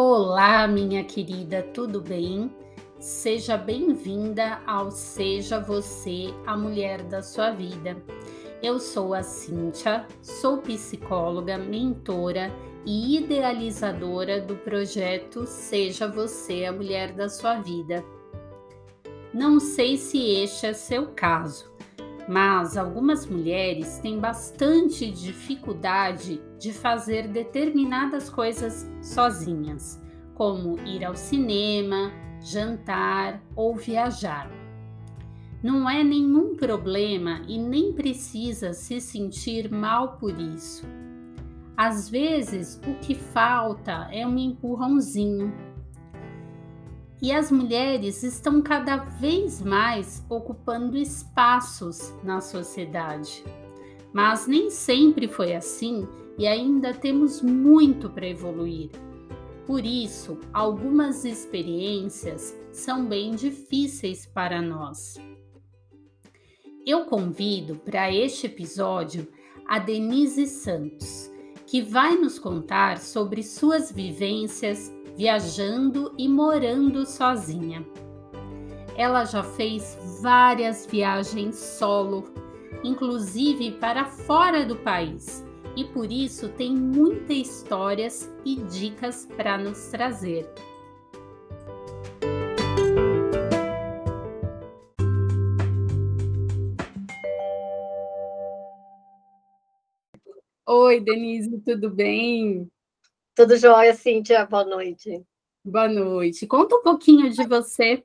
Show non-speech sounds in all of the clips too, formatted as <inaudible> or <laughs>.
Olá, minha querida, tudo bem? Seja bem-vinda ao Seja Você a Mulher da Sua Vida. Eu sou a Cíntia, sou psicóloga, mentora e idealizadora do projeto Seja Você a Mulher da Sua Vida. Não sei se este é seu caso, mas algumas mulheres têm bastante dificuldade de fazer determinadas coisas sozinhas, como ir ao cinema, jantar ou viajar. Não é nenhum problema e nem precisa se sentir mal por isso. Às vezes, o que falta é um empurrãozinho, e as mulheres estão cada vez mais ocupando espaços na sociedade. Mas nem sempre foi assim e ainda temos muito para evoluir. Por isso, algumas experiências são bem difíceis para nós. Eu convido para este episódio a Denise Santos, que vai nos contar sobre suas vivências viajando e morando sozinha. Ela já fez várias viagens solo, inclusive para fora do país, e por isso tem muitas histórias e dicas para nos trazer. Oi, Denise, tudo bem? Tudo jóia, Cíntia? Boa noite. Boa noite. Conta um pouquinho de você.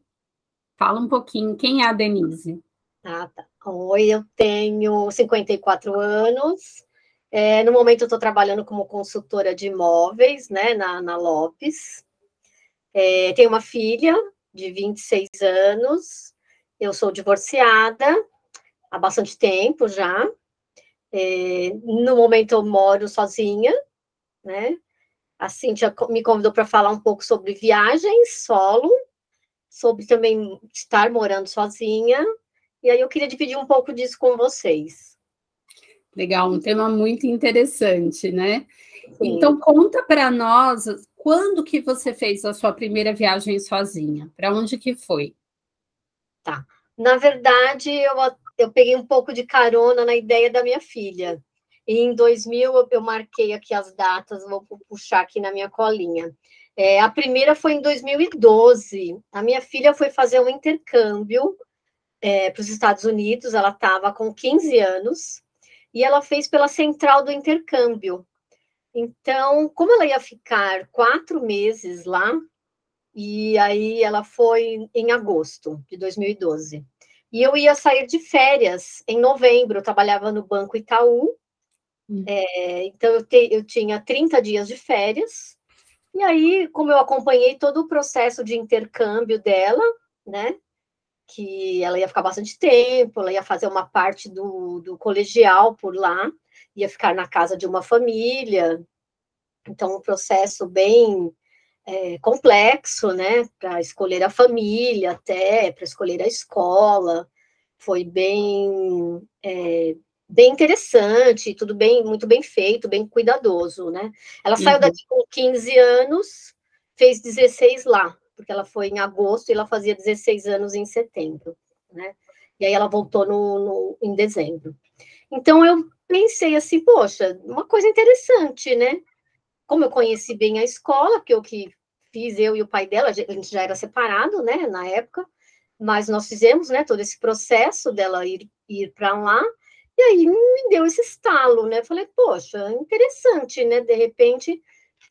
Fala um pouquinho. Quem é a Denise? Ah, tá. Oi, eu tenho 54 anos. É, no momento, eu estou trabalhando como consultora de imóveis, né, na, na Lopes. É, tenho uma filha de 26 anos. Eu sou divorciada há bastante tempo já. É, no momento, eu moro sozinha, né? A Cíntia me convidou para falar um pouco sobre viagens solo, sobre também estar morando sozinha. E aí eu queria dividir um pouco disso com vocês. Legal, um tema muito interessante, né? Sim. Então conta para nós quando que você fez a sua primeira viagem sozinha? Para onde que foi? Tá. Na verdade, eu, eu peguei um pouco de carona na ideia da minha filha. E em 2000 eu marquei aqui as datas, vou puxar aqui na minha colinha. É, a primeira foi em 2012. A minha filha foi fazer um intercâmbio é, para os Estados Unidos, ela estava com 15 anos, e ela fez pela central do intercâmbio. Então, como ela ia ficar quatro meses lá, e aí ela foi em agosto de 2012. E eu ia sair de férias em novembro, eu trabalhava no Banco Itaú, Hum. É, então, eu, te, eu tinha 30 dias de férias, e aí, como eu acompanhei todo o processo de intercâmbio dela, né, que ela ia ficar bastante tempo, ela ia fazer uma parte do, do colegial por lá, ia ficar na casa de uma família, então, um processo bem é, complexo, né, para escolher a família até, para escolher a escola, foi bem é, bem interessante, tudo bem, muito bem feito, bem cuidadoso, né? Ela uhum. saiu daqui com 15 anos, fez 16 lá, porque ela foi em agosto e ela fazia 16 anos em setembro, né? E aí ela voltou no, no, em dezembro. Então eu pensei assim, poxa, uma coisa interessante, né? Como eu conheci bem a escola, que eu que fiz, eu e o pai dela, a gente já era separado, né, na época, mas nós fizemos, né, todo esse processo dela ir, ir para lá, e aí me deu esse estalo, né? Falei, poxa, interessante, né? De repente,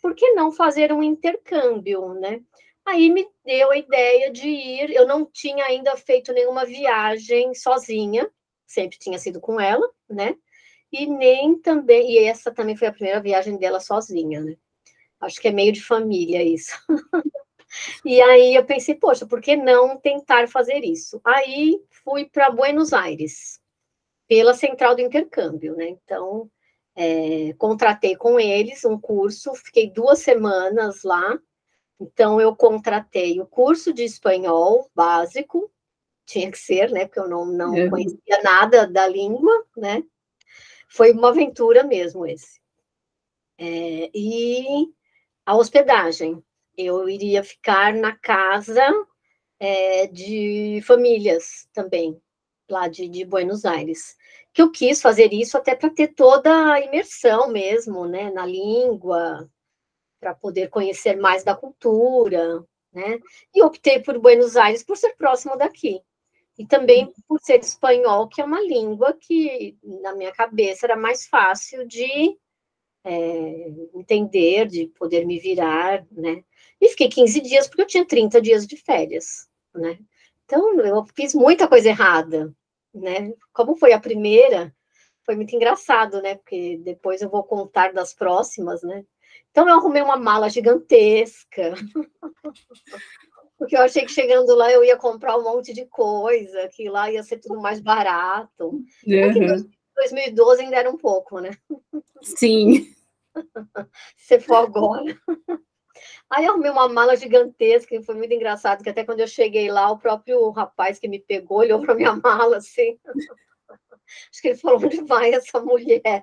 por que não fazer um intercâmbio, né? Aí me deu a ideia de ir. Eu não tinha ainda feito nenhuma viagem sozinha, sempre tinha sido com ela, né? E nem também, e essa também foi a primeira viagem dela sozinha, né? Acho que é meio de família isso. <laughs> e aí eu pensei, poxa, por que não tentar fazer isso? Aí fui para Buenos Aires pela central do intercâmbio, né? Então, é, contratei com eles um curso, fiquei duas semanas lá. Então, eu contratei o curso de espanhol básico, tinha que ser, né? Porque eu não, não é. conhecia nada da língua, né? Foi uma aventura mesmo esse. É, e a hospedagem. eu iria ficar na casa é, de famílias também, lá de, de Buenos Aires. Que eu quis fazer isso até para ter toda a imersão mesmo, né, na língua, para poder conhecer mais da cultura, né? E optei por Buenos Aires por ser próximo daqui. E também por ser espanhol, que é uma língua que, na minha cabeça, era mais fácil de é, entender, de poder me virar, né? E fiquei 15 dias, porque eu tinha 30 dias de férias, né? Então, eu fiz muita coisa errada, né? Como foi a primeira, foi muito engraçado, né? Porque depois eu vou contar das próximas, né? Então, eu arrumei uma mala gigantesca. <laughs> Porque eu achei que chegando lá eu ia comprar um monte de coisa, que lá ia ser tudo mais barato. Uhum. 2012 ainda era um pouco, né? Sim. <laughs> Se for agora. Aí arrumei uma mala gigantesca, e foi muito engraçado, que até quando eu cheguei lá, o próprio rapaz que me pegou olhou para minha <laughs> mala assim. Acho que ele falou: onde vai essa mulher?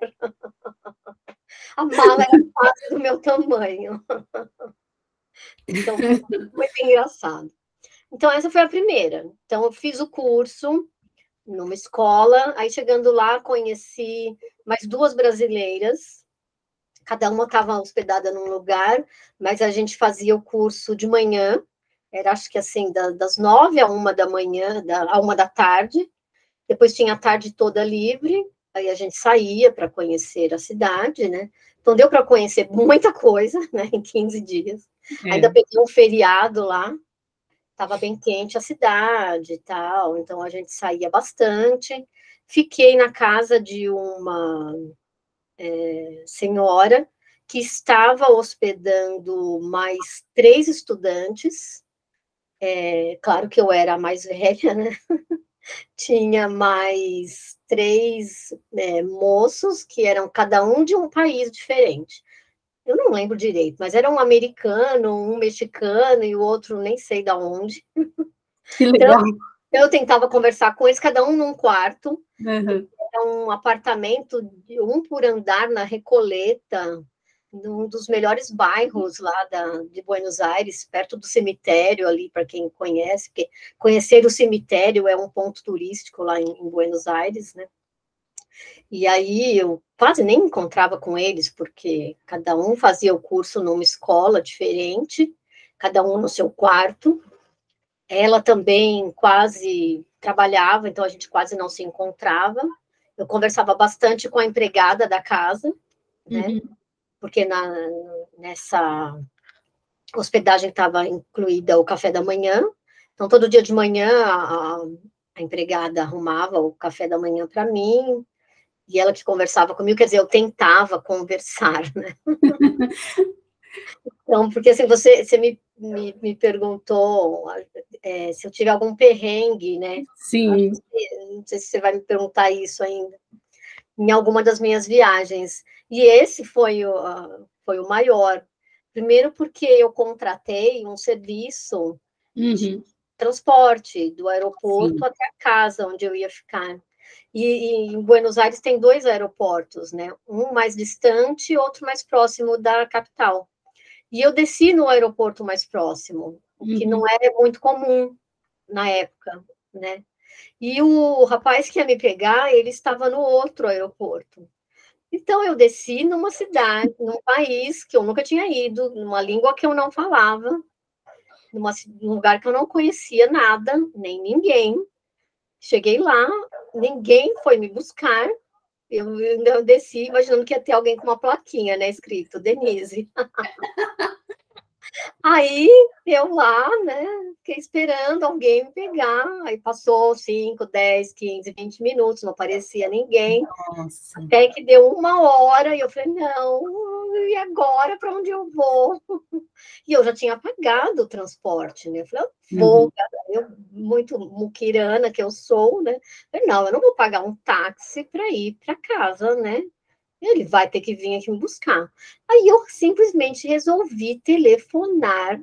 A mala era quase do meu tamanho. Então, foi bem engraçado. Então, essa foi a primeira. Então, eu fiz o curso numa escola, aí chegando lá, conheci mais duas brasileiras, cada uma estava hospedada num lugar, mas a gente fazia o curso de manhã, era acho que assim, da, das nove a uma da manhã, da, a uma da tarde, depois tinha a tarde toda livre, aí a gente saía para conhecer a cidade, né? Então deu para conhecer muita coisa, né, em 15 dias. É. Ainda peguei um feriado lá, estava bem quente a cidade e tal, então a gente saía bastante. Fiquei na casa de uma é, senhora que estava hospedando mais três estudantes. É, claro que eu era a mais velha, né? <laughs> Tinha mais três é, moços que eram cada um de um país diferente eu não lembro direito, mas era um americano, um mexicano e o outro nem sei da onde. Que legal. Então, eu tentava conversar com eles, cada um num quarto. Uhum. Era um apartamento de um por andar na Recoleta, num dos melhores bairros lá da, de Buenos Aires, perto do cemitério ali, para quem conhece, porque conhecer o cemitério é um ponto turístico lá em, em Buenos Aires, né? E aí eu quase nem encontrava com eles, porque cada um fazia o curso numa escola diferente, cada um no seu quarto. Ela também quase trabalhava, então a gente quase não se encontrava. Eu conversava bastante com a empregada da casa, né? Uhum. Porque na, nessa hospedagem estava incluída o café da manhã. Então, todo dia de manhã, a, a empregada arrumava o café da manhã para mim, e ela que conversava comigo, quer dizer, eu tentava conversar, né? <laughs> então, porque assim, você, você me, me, me perguntou é, se eu tive algum perrengue, né? Sim. Não sei se você vai me perguntar isso ainda. Em alguma das minhas viagens. E esse foi o, foi o maior. Primeiro porque eu contratei um serviço uhum. de transporte do aeroporto Sim. até a casa onde eu ia ficar. E, e, em Buenos Aires tem dois aeroportos, né? Um mais distante e outro mais próximo da capital. E eu desci no aeroporto mais próximo, o que uhum. não é muito comum na época, né? E o rapaz que ia me pegar, ele estava no outro aeroporto. Então eu desci numa cidade, num país que eu nunca tinha ido, numa língua que eu não falava, numa, num lugar que eu não conhecia nada, nem ninguém. Cheguei lá, ninguém foi me buscar. Eu ainda desci imaginando que ia ter alguém com uma plaquinha, né, escrito Denise. <laughs> Aí eu lá, né, fiquei esperando alguém me pegar. Aí passou 5, 10, 15, 20 minutos, não aparecia ninguém. Nossa. Até que deu uma hora e eu falei: não, e agora para onde eu vou? <laughs> E eu já tinha pagado o transporte, né? Eu falei: eu vou, uhum. eu, muito muquirana que eu sou, né? Eu falei, não, eu não vou pagar um táxi para ir para casa, né? Ele vai ter que vir aqui me buscar. Aí eu simplesmente resolvi telefonar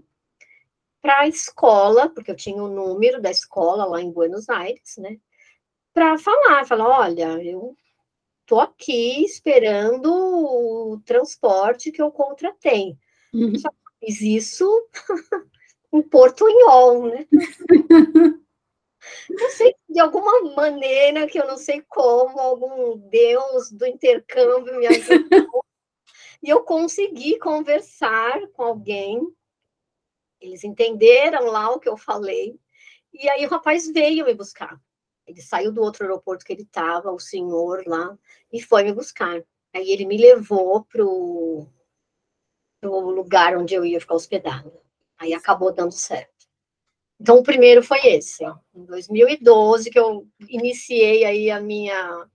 para a escola, porque eu tinha o número da escola lá em Buenos Aires, né? Para falar, falar, olha, eu tô aqui esperando o transporte que eu contratei. Uhum. fiz isso <laughs> em Portunhol, né? <laughs> Não sei, de alguma maneira, que eu não sei como, algum deus do intercâmbio me ajudou. <laughs> e eu consegui conversar com alguém. Eles entenderam lá o que eu falei. E aí o rapaz veio me buscar. Ele saiu do outro aeroporto que ele estava, o senhor lá, e foi me buscar. Aí ele me levou para o lugar onde eu ia ficar hospedada. Aí acabou dando certo. Então, o primeiro foi esse, em 2012, que eu iniciei aí a minha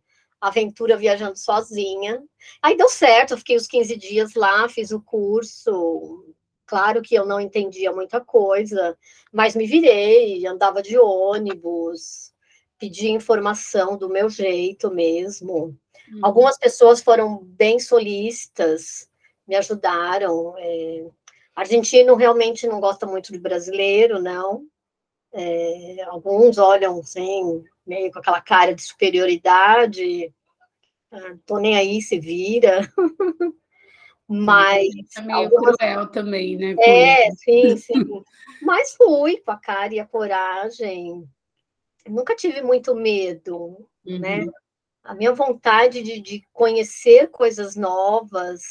aventura viajando sozinha. Aí deu certo, eu fiquei os 15 dias lá, fiz o curso. Claro que eu não entendia muita coisa, mas me virei, andava de ônibus, pedi informação do meu jeito mesmo. Hum. Algumas pessoas foram bem solícitas, me ajudaram. É... Argentino realmente não gosta muito de brasileiro, não. É, alguns olham assim, meio com aquela cara de superioridade, ah, tô nem aí, se vira. <laughs> Mas. É meio algumas... cruel também, né? É, sim, sim. <laughs> Mas fui com a cara e a coragem. Nunca tive muito medo, né? uhum. né? A minha vontade de, de conhecer coisas novas,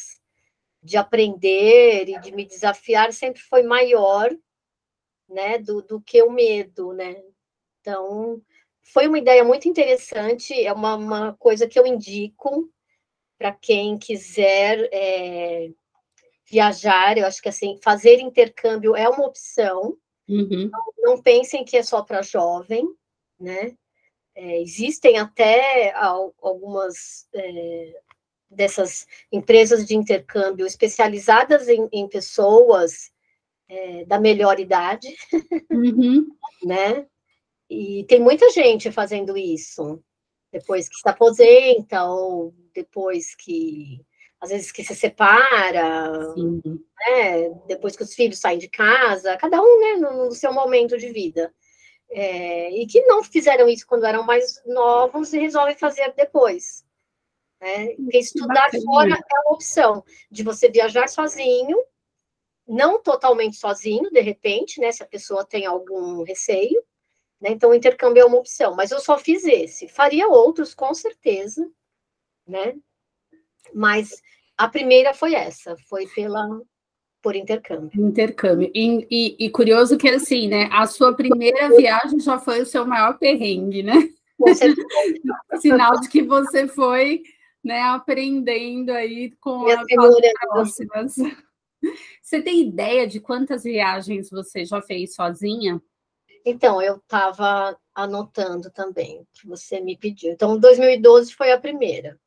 de aprender e de me desafiar sempre foi maior né, do, do que o medo, né? Então, foi uma ideia muito interessante, é uma, uma coisa que eu indico para quem quiser é, viajar, eu acho que assim, fazer intercâmbio é uma opção. Uhum. Não, não, pensem que é só para jovem, né? É, existem até algumas é, dessas empresas de intercâmbio especializadas em, em pessoas é, da melhor idade, uhum. <laughs> né? E tem muita gente fazendo isso, depois que se aposenta, ou depois que, às vezes, que se separa, né? depois que os filhos saem de casa, cada um né, no, no seu momento de vida. É, e que não fizeram isso quando eram mais novos e resolvem fazer depois. Né? Porque estudar fora é uma opção de você viajar sozinho não totalmente sozinho, de repente, né? Se a pessoa tem algum receio, né? Então, o intercâmbio é uma opção, mas eu só fiz esse. Faria outros, com certeza, né? Mas a primeira foi essa, foi pela por intercâmbio. Intercâmbio. E, e, e curioso que assim, né? A sua primeira viagem já foi o seu maior perrengue, né? Com certeza. <laughs> Sinal de que você foi, né, aprendendo aí com as próximas. Você tem ideia de quantas viagens você já fez sozinha? Então, eu estava anotando também, que você me pediu. Então, 2012 foi a primeira.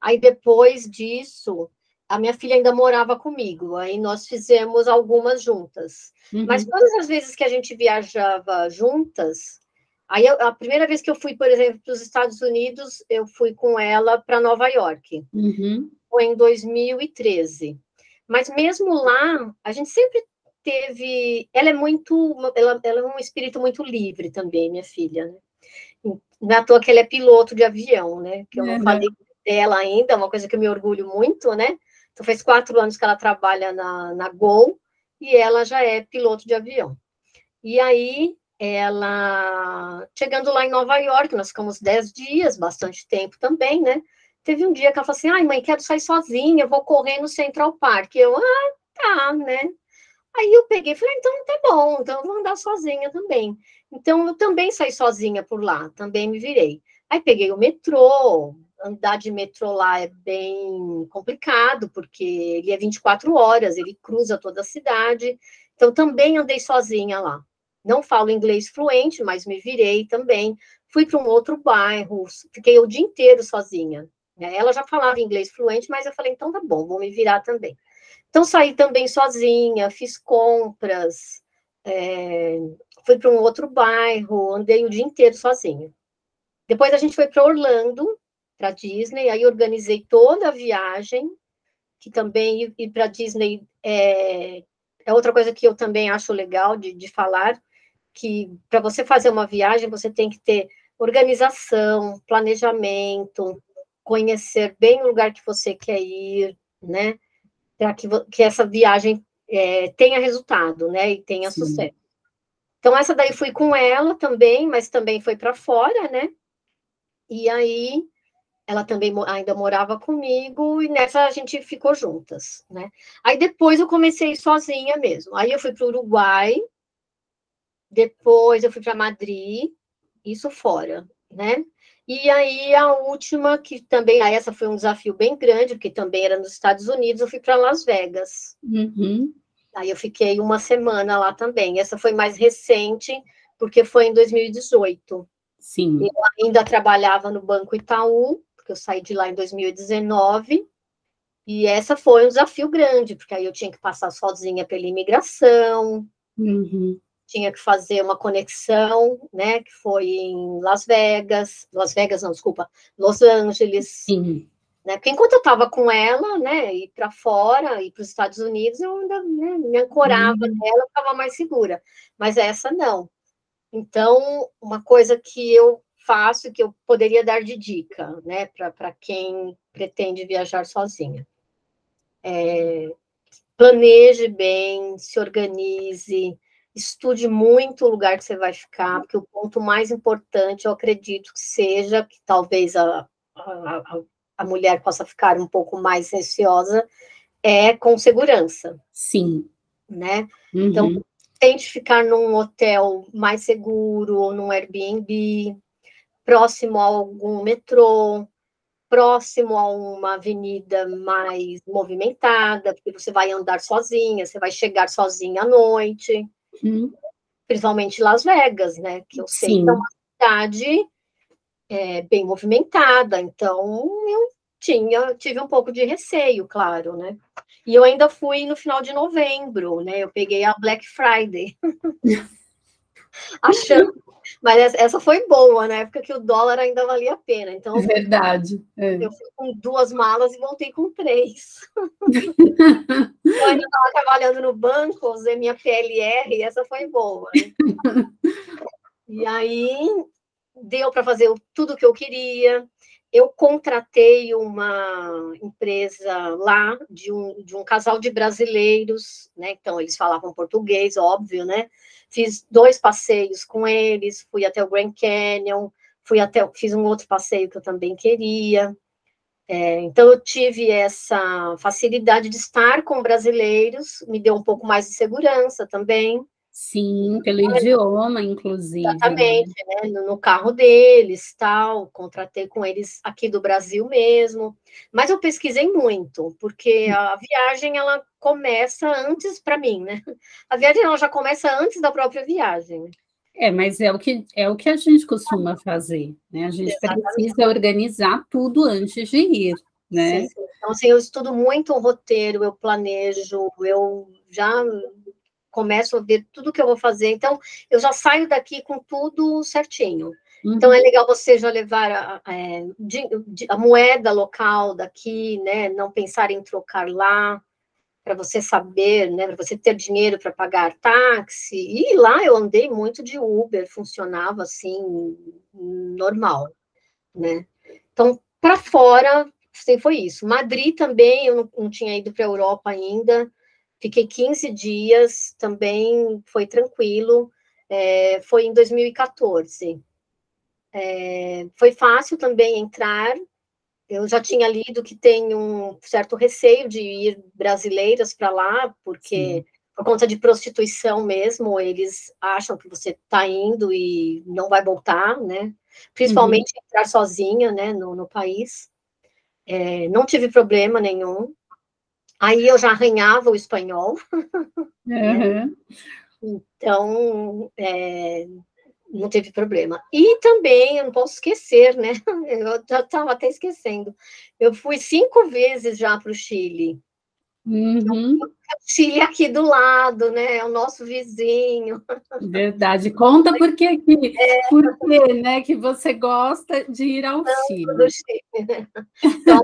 Aí, depois disso, a minha filha ainda morava comigo. Aí, nós fizemos algumas juntas. Uhum. Mas todas as vezes que a gente viajava juntas, aí a primeira vez que eu fui, por exemplo, para os Estados Unidos, eu fui com ela para Nova York. Uhum. Foi em 2013. Mas mesmo lá, a gente sempre teve. Ela é muito. Ela, ela é um espírito muito livre também, minha filha. Né? Não é à toa que ela é piloto de avião, né? Que eu não uhum. falei dela ainda, é uma coisa que eu me orgulho muito, né? Então, faz quatro anos que ela trabalha na, na Gol e ela já é piloto de avião. E aí, ela, chegando lá em Nova York, nós ficamos dez dias, bastante tempo também, né? Teve um dia que ela falou assim: ai, mãe, quero sair sozinha, vou correr no Central Park. Eu, ah, tá, né? Aí eu peguei e falei: ah, então tá bom, então eu vou andar sozinha também. Então eu também saí sozinha por lá, também me virei. Aí peguei o metrô, andar de metrô lá é bem complicado, porque ele é 24 horas, ele cruza toda a cidade. Então também andei sozinha lá. Não falo inglês fluente, mas me virei também. Fui para um outro bairro, fiquei o dia inteiro sozinha. Né? Ela já falava inglês fluente, mas eu falei, então tá bom, vou me virar também. Então, saí também sozinha, fiz compras, é, fui para um outro bairro, andei o dia inteiro sozinha. Depois a gente foi para Orlando, para Disney, aí organizei toda a viagem, que também ir para Disney é, é, outra coisa que eu também acho legal de, de falar, que para você fazer uma viagem, você tem que ter organização, planejamento, conhecer bem o lugar que você quer ir, né? Para que, que essa viagem é, tenha resultado, né? E tenha Sim. sucesso. Então, essa daí fui com ela também, mas também foi para fora, né? E aí, ela também ainda morava comigo, e nessa a gente ficou juntas, né? Aí depois eu comecei sozinha mesmo. Aí eu fui para o Uruguai, depois eu fui para Madrid, isso fora, né? E aí a última, que também, aí essa foi um desafio bem grande, porque também era nos Estados Unidos, eu fui para Las Vegas. Uhum. Aí eu fiquei uma semana lá também. Essa foi mais recente, porque foi em 2018. Sim. Eu ainda trabalhava no Banco Itaú, porque eu saí de lá em 2019. E essa foi um desafio grande, porque aí eu tinha que passar sozinha pela imigração, uhum. Tinha que fazer uma conexão, né, que foi em Las Vegas, Las Vegas não, desculpa, Los Angeles. Sim. Né? Porque enquanto eu estava com ela, né, ir para fora, ir para os Estados Unidos, eu ainda né, me ancorava uhum. nela, estava mais segura. Mas essa não. Então, uma coisa que eu faço, que eu poderia dar de dica, né, para quem pretende viajar sozinha. É, planeje bem, se organize, estude muito o lugar que você vai ficar, porque o ponto mais importante, eu acredito que seja, que talvez a, a, a mulher possa ficar um pouco mais receosa é com segurança. Sim. Né? Uhum. Então, tente ficar num hotel mais seguro, ou num Airbnb, próximo a algum metrô, próximo a uma avenida mais movimentada, porque você vai andar sozinha, você vai chegar sozinha à noite. Uhum. Principalmente Las Vegas, né? Que eu sei Sim. que é uma cidade é, bem movimentada, então eu tinha, tive um pouco de receio, claro, né? E eu ainda fui no final de novembro, né? Eu peguei a Black Friday. <laughs> <laughs> Achando. Mas essa foi boa, na época que o dólar ainda valia a pena. Então, Verdade. É. Eu fui com duas malas e voltei com três. <laughs> eu ainda estava trabalhando no banco, usei minha PLR e essa foi boa. Né? <laughs> E aí deu para fazer tudo o que eu queria. Eu contratei uma empresa lá de um, de um casal de brasileiros, né? Então eles falavam português, óbvio, né? Fiz dois passeios com eles, fui até o Grand Canyon, fui até, fiz um outro passeio que eu também queria. É, então eu tive essa facilidade de estar com brasileiros, me deu um pouco mais de segurança também. Sim, pelo idioma, inclusive. Né? Exatamente, né? No, no, carro deles, tal, contratei com eles aqui do Brasil mesmo. Mas eu pesquisei muito, porque hum. a viagem ela começa antes para mim, né? A viagem ela já começa antes da própria viagem. É, mas é o que é o que a gente costuma fazer, né? A gente Exatamente. precisa organizar tudo antes de ir, né? Sim, sim. Então, assim, eu estudo muito o roteiro, eu planejo, eu já começo a ver tudo que eu vou fazer. Então, eu já saio daqui com tudo certinho. Uhum. Então, é legal você já levar a, a, é, a, moeda local daqui, né? Não pensar em trocar lá, para você saber, né? Para você ter dinheiro para pagar táxi. E lá eu andei muito de Uber, funcionava assim, normal, né? Então, para fora, sim, foi isso. Madrid também, eu não, não tinha ido para a Europa ainda. Fiquei 15 dias, também foi tranquilo. É, foi em 2014. É, foi fácil também entrar. Eu já tinha lido que tem um certo receio de ir brasileiras para lá, porque Sim. por conta de prostituição mesmo, eles acham que você está indo e não vai voltar, né? Principalmente uhum. entrar sozinha, né, no, no país. É, não tive problema nenhum. Aí eu já arranhava o espanhol. Uhum. Então, é, não teve problema. E também, eu não posso esquecer, né? <laughs> Eu já estava até esquecendo. Eu fui cinco vezes já para o Chile. Uhum. O Chile aqui do lado, né? É o nosso vizinho. Verdade. Conta por que, que, é, por que, né, que você gosta de ir ao Chile. Chile. <laughs> Então,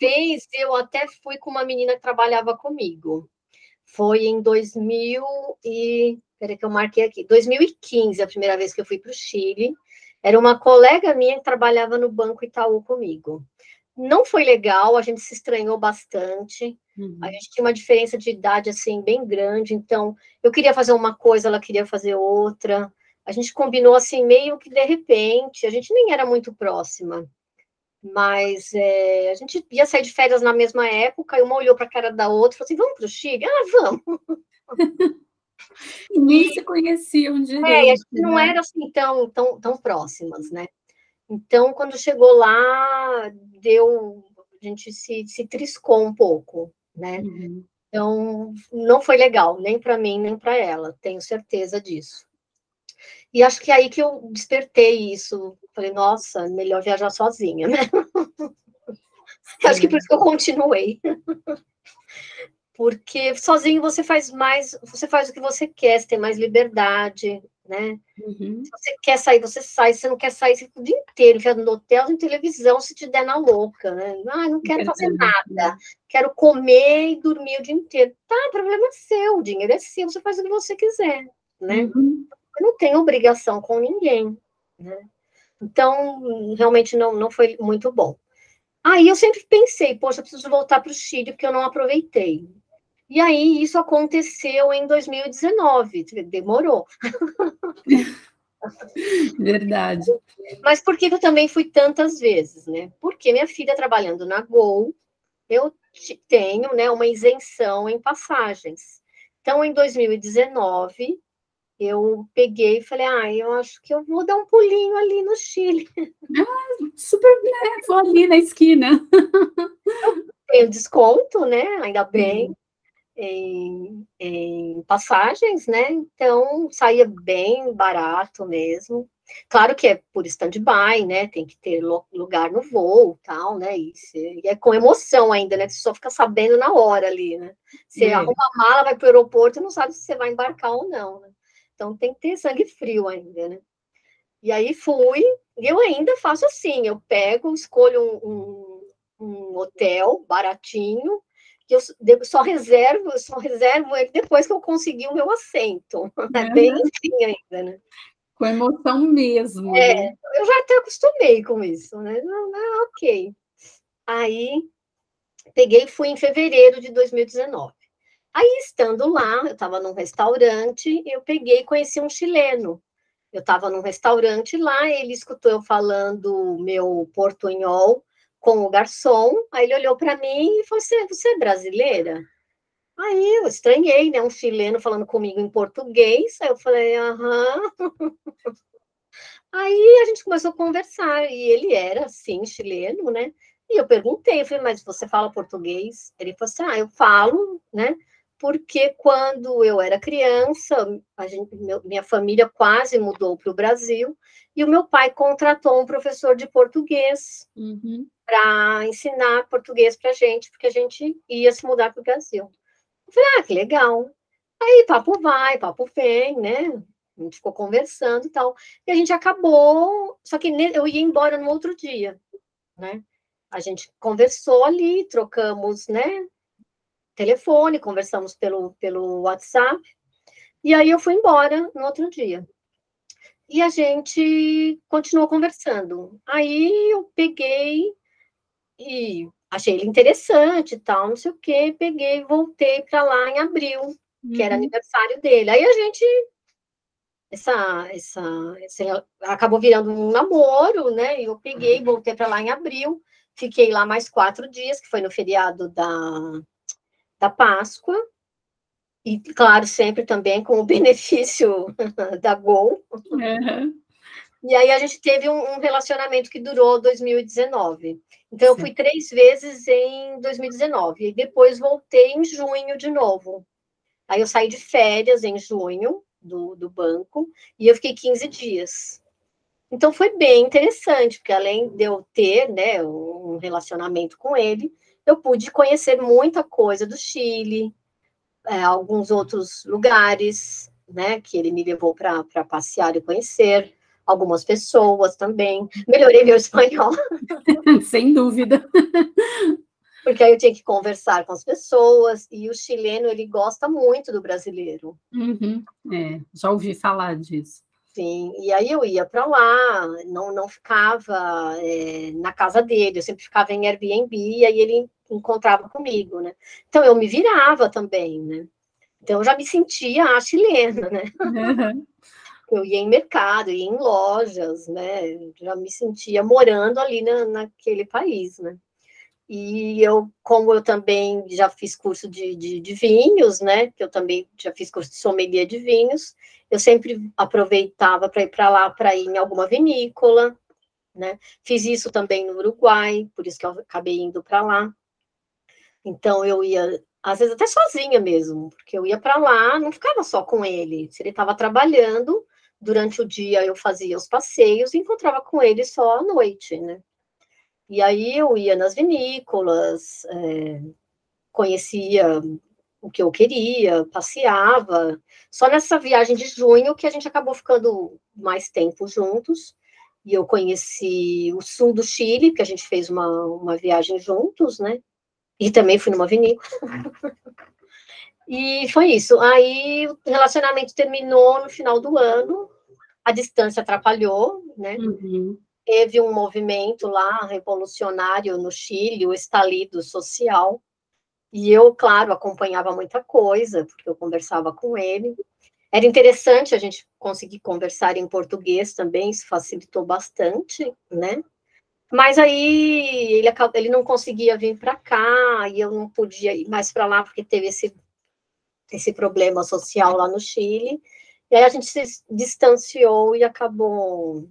vez eu até fui com uma menina que trabalhava comigo. Foi em 2000 e... Peraí que eu marquei aqui. 2015, a primeira vez que eu fui para o Chile. Era uma colega minha que trabalhava no Banco Itaú comigo. Não foi legal, a gente se estranhou bastante, Uhum. A gente tinha uma diferença de idade, assim, bem grande, então eu queria fazer uma coisa, ela queria fazer outra. A gente combinou, assim, meio que de repente, a gente nem era muito próxima, mas é, a gente ia sair de férias na mesma época, e uma olhou para a cara da outra e falou assim: vamos para o Chile? Ah, vamos! <laughs> E nem se conheciam direito. É, a gente né? não era assim tão, tão, tão próximas, né? Então, quando chegou lá, deu, a gente se, se triscou um pouco, né? Uhum. Então, não foi legal, nem para mim, nem para ela, tenho certeza disso. E acho que é aí que eu despertei isso. Falei, nossa, melhor viajar sozinha, né? <laughs> acho que por isso que eu continuei. <laughs> Porque sozinho você faz mais, você faz o que você quer, você tem mais liberdade, né? Uhum. Se você quer sair, você sai. Se você não quer sair, você fica o dia inteiro enfiado no hotel, em televisão, se te der na louca, né? Ah, não quero fazer nada. Quero comer e dormir o dia inteiro. Tá, o problema é seu, o dinheiro é seu, você faz o que você quiser, né? Uhum. Não tem obrigação com ninguém, né? Então, realmente não, não foi muito bom. Aí eu sempre pensei, poxa, eu preciso voltar para o Chile, porque eu não aproveitei. E aí isso aconteceu em 2019, demorou. <laughs> Verdade. Mas por que eu também fui tantas vezes, né? Porque minha filha trabalhando na Gol, eu tenho, né, uma isenção em passagens. Então, em 2019, eu peguei e falei, ah, eu acho que eu vou dar um pulinho ali no Chile. Ah, super, né? Vou ali na esquina. Tenho desconto, né? Ainda bem. Uhum em, em passagens, né? Então saía bem barato mesmo. Claro que é por stand-by, né? Tem que ter lugar no voo, tal, né? E, e, é com emoção ainda, né? Você só fica sabendo na hora ali, né? Você é. arruma a mala, vai para o aeroporto e não sabe se você vai embarcar ou não, né? Então tem que ter sangue frio ainda, né? E aí fui, e eu ainda faço assim, eu pego, escolho um, um, um hotel baratinho, que eu só reservo, só reservo ele depois que eu conseguir o meu assento. <laughs> É bem assim ainda, né? Com emoção mesmo. É, né? eu já até acostumei com isso, né? Ah, ok. Aí peguei e fui em fevereiro de 2019. Aí, estando lá, eu estava num restaurante, eu peguei e conheci um chileno. Eu estava num restaurante lá, ele escutou eu falando meu portunhol, com o garçom, aí ele olhou para mim e falou assim, você é brasileira? Aí eu estranhei, né, um chileno falando comigo em português, aí eu falei, aham. <laughs> Aí a gente começou a conversar, e ele era, sim, chileno, né, e eu perguntei, eu falei, mas você fala português? Ele falou assim, ah, eu falo, né, porque quando eu era criança, gente, meu, minha família quase mudou para o Brasil, e o meu pai contratou um professor de português uhum. para ensinar português para a gente, porque a gente ia se mudar para o Brasil. Eu falei, ah, que legal. Aí, papo vai, papo vem, né? A gente ficou conversando e tal. E a gente acabou, só que eu ia embora no outro dia, né? A gente conversou ali, trocamos, né? Telefone, conversamos pelo, pelo WhatsApp. E aí eu fui embora no outro dia. E a gente continuou conversando. Aí eu peguei e achei ele interessante e tal, não sei o quê. Peguei e voltei para lá em abril, uhum. que era uhum. aniversário dele. Aí a gente. Essa, essa, acabou virando um namoro, né? E eu peguei, uhum. voltei para lá em abril, fiquei lá mais quatro dias, que foi no feriado da, da Páscoa, e, claro, sempre também com o <laughs> benefício da Gol. Uhum. E aí a gente teve um, um, relacionamento que durou 2019. Então, eu fui três vezes em 2019. E depois voltei em junho de novo. Aí eu saí de férias em junho do, do banco e eu fiquei 15 dias. Então foi bem interessante, porque além de eu ter né, um relacionamento com ele, eu pude conhecer muita coisa do Chile, é, alguns outros lugares, né, que ele me levou para passear e conhecer, algumas pessoas também. Melhorei meu <laughs> espanhol. <laughs> Sem dúvida. <laughs> Porque aí eu tinha que conversar com as pessoas, e o chileno, ele gosta muito do brasileiro. Uhum, é, já ouvi falar disso. Sim, e aí eu ia para lá, não, não ficava é, na casa dele, eu sempre ficava em Airbnb, e aí ele encontrava comigo, né? Então eu me virava também, né? Então eu já me sentia a chilena, né? Uhum. Eu ia em mercado, ia em lojas, né? Já me sentia morando ali na, naquele país, né? E eu, como eu também já fiz curso de, de, de vinhos, né? Que eu também já fiz curso de sommelier de vinhos, eu sempre aproveitava para ir para lá, para ir em alguma vinícola, né? Fiz isso também no Uruguai, por isso que eu acabei indo para lá. Então eu ia, às vezes até sozinha mesmo, porque eu ia para lá, não ficava só com ele. Se ele estava trabalhando, durante o dia eu fazia os passeios e encontrava com ele só à noite, né? E aí eu ia nas vinícolas, é, conhecia o que eu queria, passeava. Só nessa viagem de junho que a gente acabou ficando mais tempo juntos. E eu conheci o sul do Chile, que a gente fez uma, uma viagem juntos, né? E também fui numa vinícola. e foi isso. Aí o relacionamento terminou no final do ano. A distância atrapalhou, né? Uhum. Teve um movimento lá revolucionário no Chile, o estalido social, e eu, claro, acompanhava muita coisa, porque eu conversava com ele. Era interessante a gente conseguir conversar em português também, isso facilitou bastante, né? Mas aí ele, ele não conseguia vir para cá, e eu não podia ir mais para lá, porque teve esse, esse problema social lá no Chile. E aí a gente se distanciou e acabou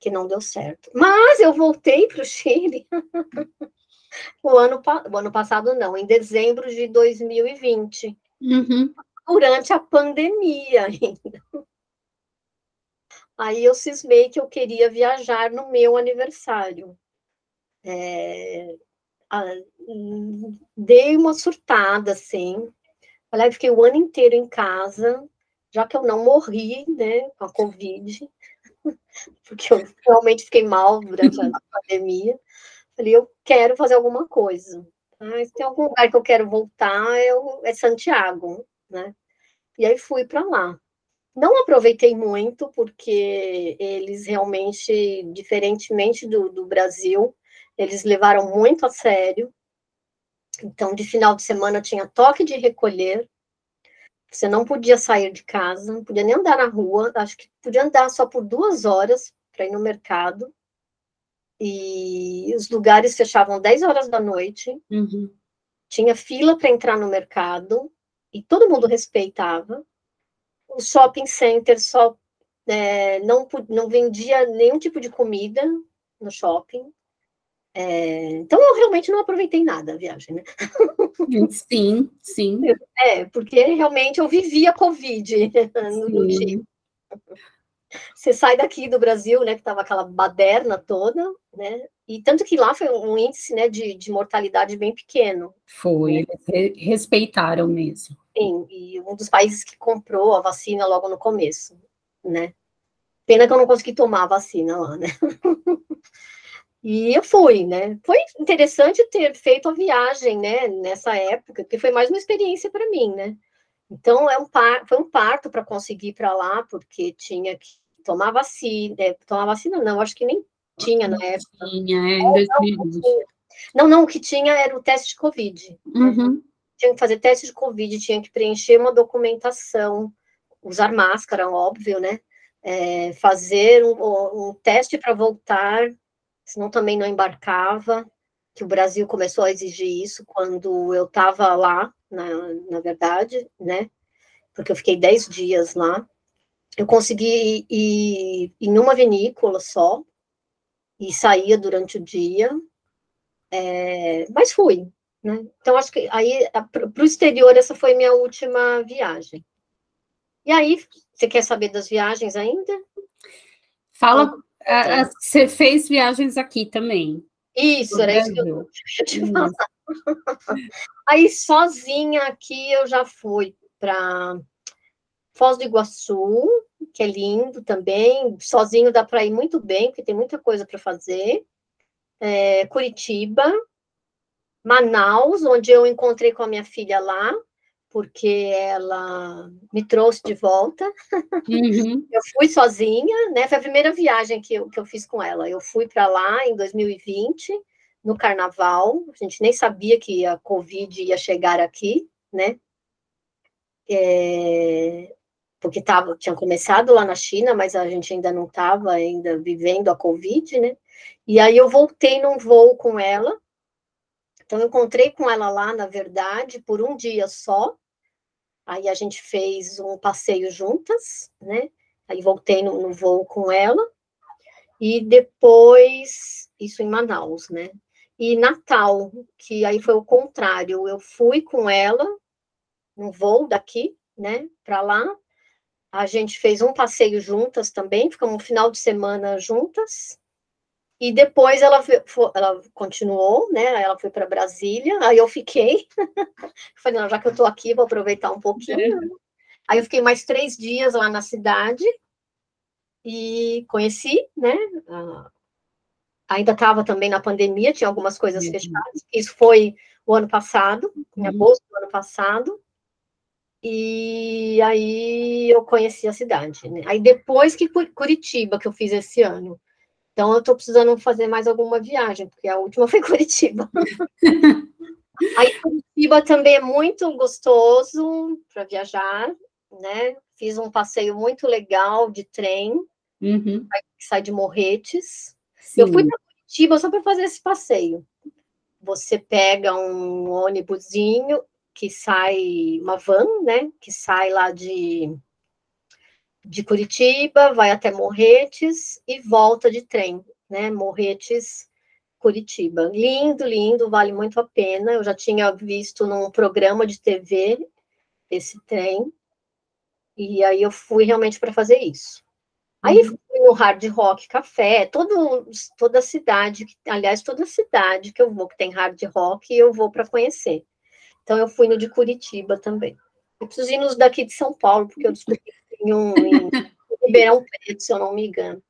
que não deu certo. Mas eu voltei para o Chile <laughs> o ano, o ano passado, não, em dezembro de 2020, uhum. durante a pandemia ainda. Aí eu cismei que eu queria viajar no meu aniversário. É, a, dei uma surtada, assim. Falei, fiquei o ano inteiro em casa, já que eu não morri, né, com a Covid, <laughs> porque eu realmente fiquei mal durante a <laughs> pandemia. Falei, eu quero fazer alguma coisa. Ah, se tem algum lugar que eu quero voltar, eu, é Santiago, né? E aí fui para lá. Não aproveitei muito, porque eles realmente, diferentemente do, do Brasil, eles levaram muito a sério. Então, de final de semana tinha toque de recolher, você não podia sair de casa, não podia nem andar na rua, acho que podia andar só por duas horas para ir no mercado e os lugares fechavam 10 horas da noite, uhum. tinha fila para entrar no mercado, e todo mundo respeitava. O shopping center só é, não, não vendia nenhum tipo de comida no shopping. É, então eu realmente não aproveitei nada a viagem, né? <laughs> Sim, sim. <laughs> É, porque realmente eu vivia Covid <laughs> no, no Chile. Você sai daqui do Brasil, né, que estava aquela baderna toda, né, e tanto que lá foi um índice, né, de, de mortalidade bem pequeno. Foi, eles respeitaram mesmo. Sim, e um dos países que comprou a vacina logo no começo, né. Pena que eu não consegui tomar a vacina lá, né. <laughs> E eu fui, né? Foi interessante ter feito a viagem, né, nessa época, porque foi mais uma experiência para mim, né? Então, é um par, foi um parto para conseguir ir para lá, porque tinha que tomar vacina. É, tomar vacina, não, acho que nem tinha na época. Tinha, é, em 2020. Não, não, o que tinha era o teste de Covid. Uhum. Tinha que fazer teste de Covid, tinha que preencher uma documentação, usar máscara, óbvio, né? É, fazer um, um teste para voltar, senão também não embarcava, que o Brasil começou a exigir isso quando eu estava lá, na, na verdade, né? Porque eu fiquei 10 dias lá. Eu consegui ir, em uma vinícola só, e saía durante o dia, é, mas fui, né? Então, acho que aí, para o exterior, essa foi minha última viagem. E aí, você quer saber das viagens ainda? Fala, você fez viagens aqui também. Isso, era isso que eu ia <laughs> te falar. Aí, sozinha aqui, eu já fui para Foz do Iguaçu, que é lindo também. Sozinho dá para ir muito bem, porque tem muita coisa para fazer. É, Curitiba, Manaus, onde eu encontrei com a minha filha lá, porque ela me trouxe de volta. Uhum. <laughs> Eu fui sozinha, né? Foi a primeira viagem que eu, que eu fiz com ela. Eu fui para lá em 2020, no carnaval. A gente nem sabia que a Covid ia chegar aqui, né? É, porque tava, tinha começado lá na China, mas a gente ainda não estava ainda vivendo a Covid, né? E aí eu voltei num voo com ela. Então, eu encontrei com ela lá, na verdade, por um dia só. Aí a gente fez um passeio juntas, né? Aí voltei no, no voo com ela. E depois, isso em Manaus, né? E Natal, que aí foi o contrário. Eu fui com ela no voo daqui, né, para lá. A gente fez um passeio juntas também, ficamos um final de semana juntas. E depois ela, foi, ela continuou, né? Ela foi para Brasília, aí eu fiquei. <laughs> Falei, não, já que eu estou aqui, vou aproveitar um pouquinho. É. Aí eu fiquei mais três dias lá na cidade e conheci, né? Ainda estava também na pandemia, tinha algumas coisas uhum. fechadas. Isso foi o ano passado, em uhum. agosto do ano passado. E aí eu conheci a cidade. Né? Aí depois que Curitiba, que eu fiz esse ano. Então, eu estou precisando fazer mais alguma viagem, porque a última <laughs> foi Curitiba. <laughs> Aí, Curitiba também é muito gostoso para viajar, né? Fiz um passeio muito legal de trem, uhum. que sai de Morretes. Sim. Eu fui para Curitiba só para fazer esse passeio. Você pega um ônibusinho que sai, uma van, né? Que sai lá de de Curitiba, vai até Morretes e volta de trem, né? Morretes, Curitiba. Lindo, lindo, vale muito a pena. Eu já tinha visto num programa de TV esse trem, e aí eu fui realmente para fazer isso. Aí uhum. fui no Hard Rock Café, todo, toda cidade, aliás, toda cidade que eu vou que tem Hard Rock, eu vou para conhecer. Então eu fui no de Curitiba também. Eu preciso ir nos daqui de São Paulo, porque eu descobri em, um, em Ribeirão Preto, se eu não me engano.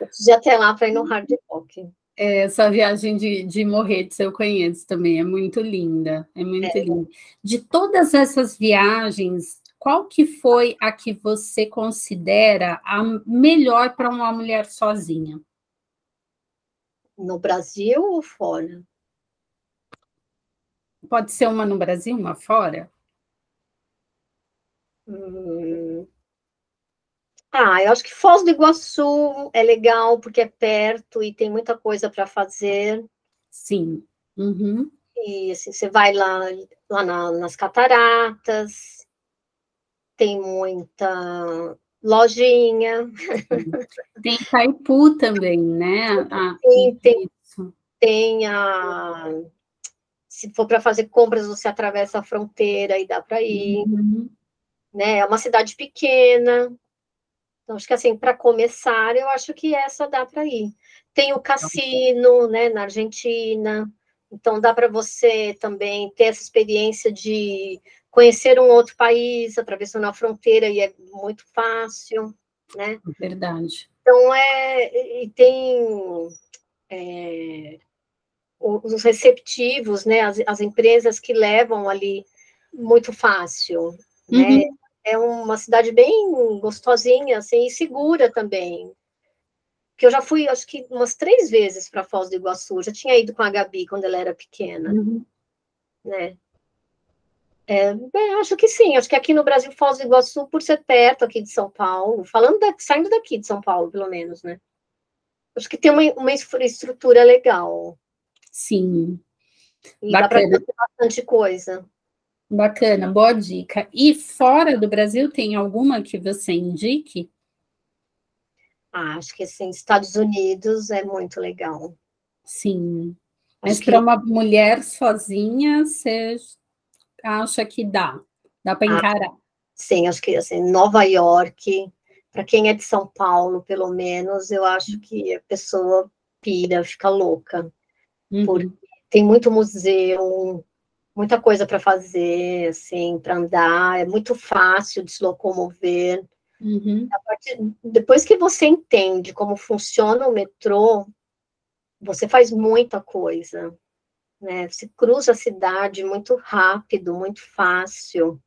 Eu preciso ir até lá para ir no Hard Rock. É, essa viagem de, de Morretes eu conheço também, é muito linda, é muito é. linda. De todas essas viagens, qual que foi a que você considera a melhor para uma mulher sozinha? No Brasil ou fora? Pode ser uma no Brasil, uma fora? Hum, ah, eu acho que Foz do Iguaçu é legal porque é perto e tem muita coisa para fazer. Sim. Uhum. E assim, você vai lá, lá na, nas cataratas, tem muita lojinha. Tem Caipu também, né? Ah, tem, tem, tem a. Se for para fazer compras, você atravessa a fronteira e dá para ir. Uhum. Né? É uma cidade pequena, então, acho que assim, para começar, eu acho que essa dá para ir. Tem o cassino, né, na Argentina. Então, dá para você também ter essa experiência de conhecer um outro país, atravessando a fronteira, e é muito fácil, né? Verdade. Então, é, e tem é, os receptivos, né, as, as empresas que levam ali muito fácil, né? uhum. É uma cidade bem gostosinha, assim, e segura também. Que eu já fui, acho que umas três vezes para Foz do Iguaçu. Já tinha ido com a Gabi quando ela era pequena, uhum. né? É, bem, acho que sim. Acho que aqui no Brasil, Foz do Iguaçu, por ser perto aqui de São Paulo, falando da, saindo daqui de São Paulo, pelo menos, né? Acho que tem uma, uma infraestrutura legal. Sim. E Bacana. dá para fazer bastante coisa. Bacana, boa dica. E fora do Brasil, tem alguma que você indique? Ah, acho que assim, Estados Unidos é muito legal. Sim. Mas para uma mulher sozinha, você acha que dá? Dá para ah, encarar? Ah, sim, acho que assim, Nova York, para quem é de São Paulo, pelo menos, eu acho que a pessoa pira, fica louca. Uhum. Porque tem muito museu, muita coisa para fazer, assim, para andar, é muito fácil de se locomover. Uhum. Partir, depois que você entende como funciona o metrô, você faz muita coisa, né? Você cruza a cidade muito rápido, muito fácil.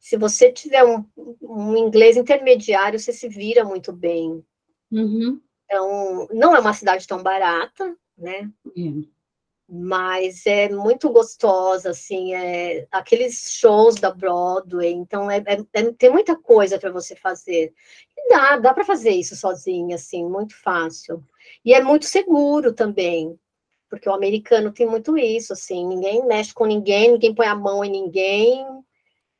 se você tiver um, um inglês intermediário, você se vira muito bem. Uhum. Então, não é uma cidade tão barata, né? É. Mas é muito gostosa, assim, é aqueles shows da Broadway, então é, é, é tem muita coisa para você fazer. E dá, dá para fazer isso sozinha, assim, muito fácil. E é muito seguro também, porque o americano tem muito isso, assim, ninguém mexe com ninguém, ninguém põe a mão em ninguém.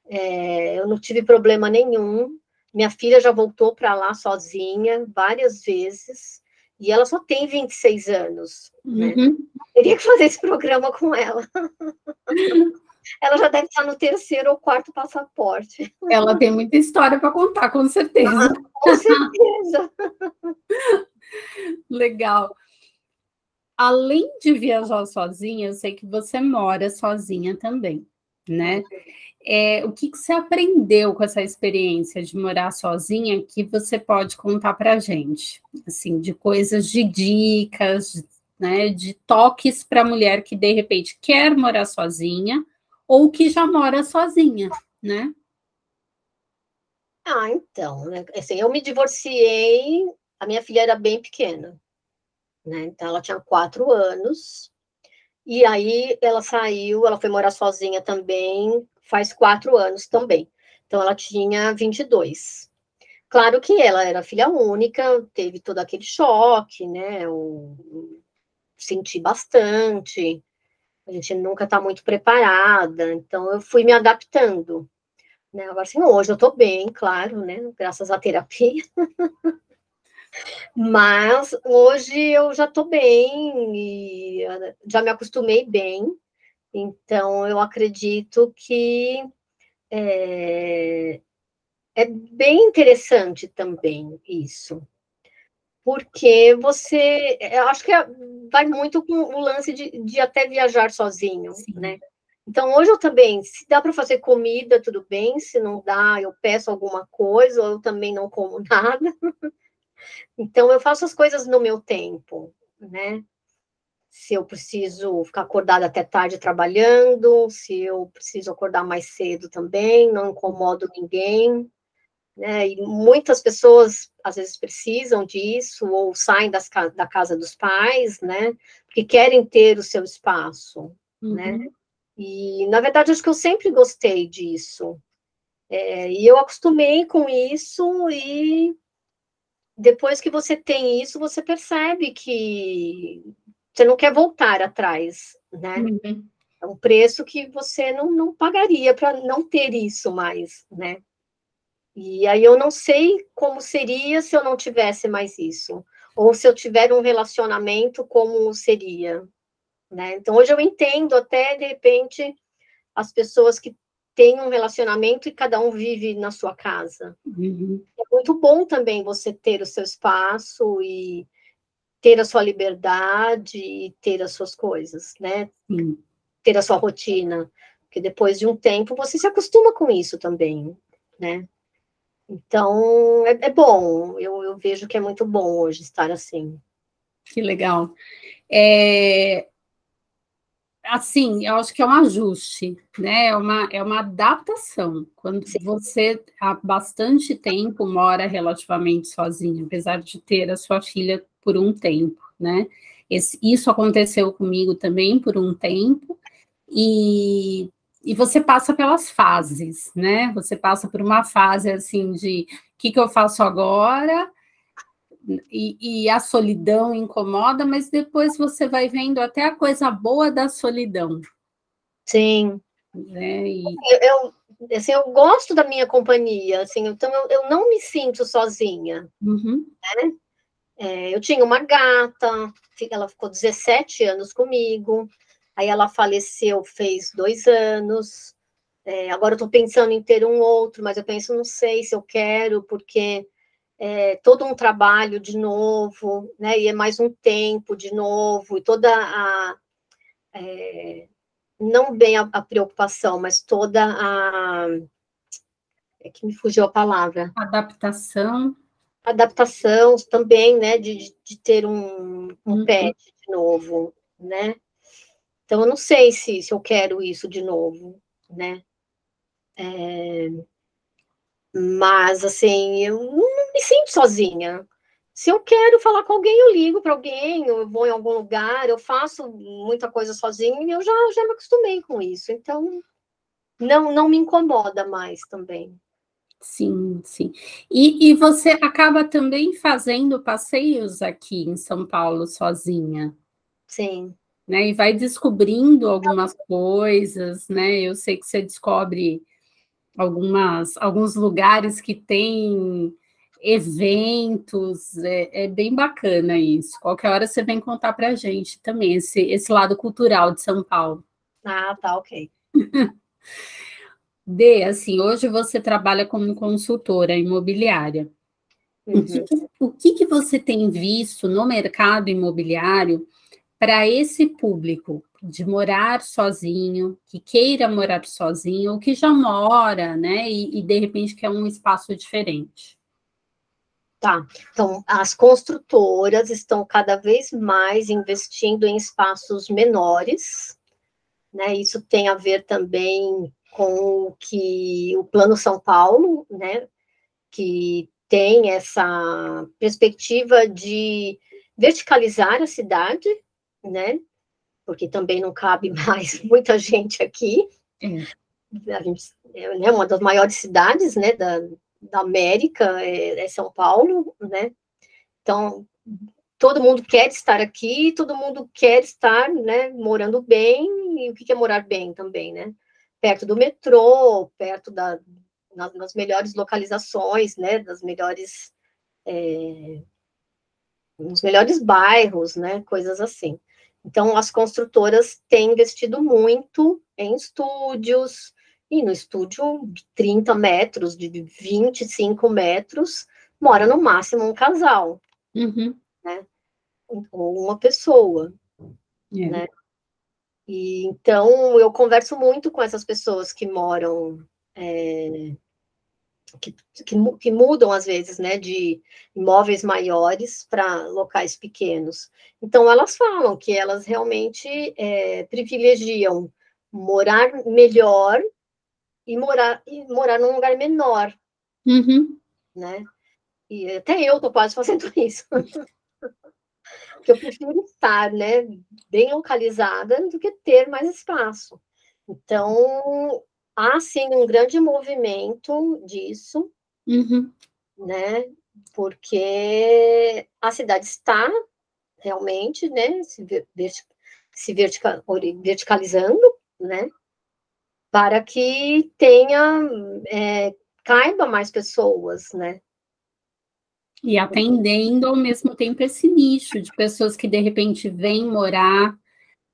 É, eu não tive problema nenhum. Minha filha já voltou para lá sozinha várias vezes. E ela só tem 26 anos. Né? Uhum. Teria que fazer esse programa com ela. <laughs> ela já deve estar no terceiro ou quarto passaporte. Ela tem muita história para contar, com certeza. Ah, com certeza. <laughs> Legal. Além de viajar sozinha, eu sei que você mora sozinha também, né? É, o que, que, você aprendeu com essa experiência de morar sozinha que você pode contar para a gente? Assim, de coisas, de dicas, né, de toques para a mulher que de repente quer morar sozinha ou que já mora sozinha, né? Ah, então, né? Assim, eu me divorciei, a minha filha era bem pequena, né? Então ela tinha quatro anos, e aí ela saiu, ela foi morar sozinha também, faz quatro anos também. Então, ela tinha 22. Claro que ela era filha única, teve todo aquele choque, né? O, senti bastante. A gente nunca está muito preparada, então eu fui me adaptando. Né? Agora, assim, hoje eu estou bem, claro, né? Graças à terapia. <laughs> Mas hoje eu já estou bem e já me acostumei bem. Então, eu acredito que é, é bem interessante também isso. Porque você, eu acho que é, vai muito com o lance de, de até viajar sozinho, Sim. né? Então, hoje eu também, se dá para fazer comida, tudo bem, se não dá, eu peço alguma coisa, ou eu também não como <laughs> nada. Então, eu faço as coisas no meu tempo, né? se eu preciso ficar acordada até tarde trabalhando, se eu preciso acordar mais cedo também, não incomodo ninguém. Né? E muitas pessoas às vezes precisam disso ou saem das, da casa dos pais, né? Porque querem ter o seu espaço, né? uhum. né? E na verdade acho que eu sempre gostei disso. É, e eu acostumei com isso e depois que você tem isso, você percebe que você não quer voltar atrás, né? Uhum. É um preço que você não, não pagaria para não ter isso mais, né? E aí eu não sei como seria se eu não tivesse mais isso, ou se eu tiver um relacionamento, como seria, né? Então hoje eu entendo até de repente as pessoas que têm um relacionamento e cada um vive na sua casa. Uhum. É muito bom também você ter o seu espaço e ter a sua liberdade e ter as suas coisas, né? Sim. Ter a sua rotina, porque depois de um tempo você se acostuma com isso também, né? Então, é, é bom, eu, eu, vejo que é muito bom hoje estar assim. Que legal. É, assim, eu acho que é um ajuste, né? É uma, é uma adaptação. Quando Sim. você há bastante tempo mora relativamente sozinho, apesar de ter a sua filha por um tempo, né? Esse, isso aconteceu comigo também por um tempo, e, e você passa pelas fases, né? Você passa por uma fase assim de o que, que eu faço agora, e, e, a solidão incomoda, mas depois você vai vendo até a coisa boa da solidão. Sim. Né? E... Eu, eu, assim, eu gosto da minha companhia, assim, então eu, eu não me sinto sozinha. Uhum. Né? É, eu tinha uma gata, ela ficou 17 anos comigo, aí ela faleceu fez dois anos. É, agora eu estou pensando em ter um outro, mas eu penso, não sei se eu quero, porque é todo um trabalho de novo, né? E é mais um tempo de novo, e toda a. É, não bem a, a, preocupação, mas toda a. É que me fugiu a palavra. Adaptação adaptação também, né, de, de ter um, um uhum. pet de novo, né? Então, eu não sei se, se eu quero isso de novo, né? É, mas, assim, eu não me sinto sozinha. Se eu quero falar com alguém, eu ligo para alguém, eu vou em algum lugar, eu faço muita coisa sozinha e eu já, já me acostumei com isso. Então, não, não me incomoda mais também. Sim, sim. E, e você acaba também fazendo passeios aqui em São Paulo sozinha? Sim. Né? E vai descobrindo algumas coisas, né? Eu sei que você descobre algumas, alguns lugares que tem eventos, é, é, bem bacana isso. Qualquer hora você vem contar para a gente também, esse, esse lado cultural de São Paulo. Ah, tá, ok. <laughs> Dê, assim, hoje você trabalha como consultora imobiliária. Uhum. O, que, o que, que você tem visto no mercado imobiliário para esse público de morar sozinho, que queira morar sozinho, ou que já mora, né, e, e de repente quer um espaço diferente? Tá, então as construtoras estão cada vez mais investindo em espaços menores, né? Isso tem a ver também com o que o Plano São Paulo, né, que tem essa perspectiva de verticalizar a cidade, né, porque também não cabe <laughs> mais muita gente aqui. É. A gente, é né, uma das maiores cidades, né, da, da América é, é São Paulo, né, então todo mundo quer estar aqui, todo mundo quer estar, né, morando bem, e o que é morar bem também, né? perto do metrô, perto da, nas, nas melhores localizações, né, das melhores, é, nos melhores bairros, né, coisas assim. Então, as construtoras têm investido muito em estúdios, e no estúdio de 30 metros, de 25 metros, mora no máximo um casal, uhum. né? Ou uma pessoa, é. né? E, então, eu converso muito com essas pessoas que moram, é, que, que, que, mudam, às vezes, né, de imóveis maiores para locais pequenos. Então, elas falam que elas realmente é, privilegiam morar melhor e morar, e morar num lugar menor, uhum. né? E até eu estou quase fazendo <laughs> isso que eu prefiro estar, né, bem localizada do que ter mais espaço. Então, há sim um grande movimento disso, uhum. né, porque a cidade está realmente, né, se, se vertica, verticalizando, né, para que tenha, é, caiba mais pessoas, né, e atendendo ao mesmo tempo esse nicho de pessoas que de repente vêm morar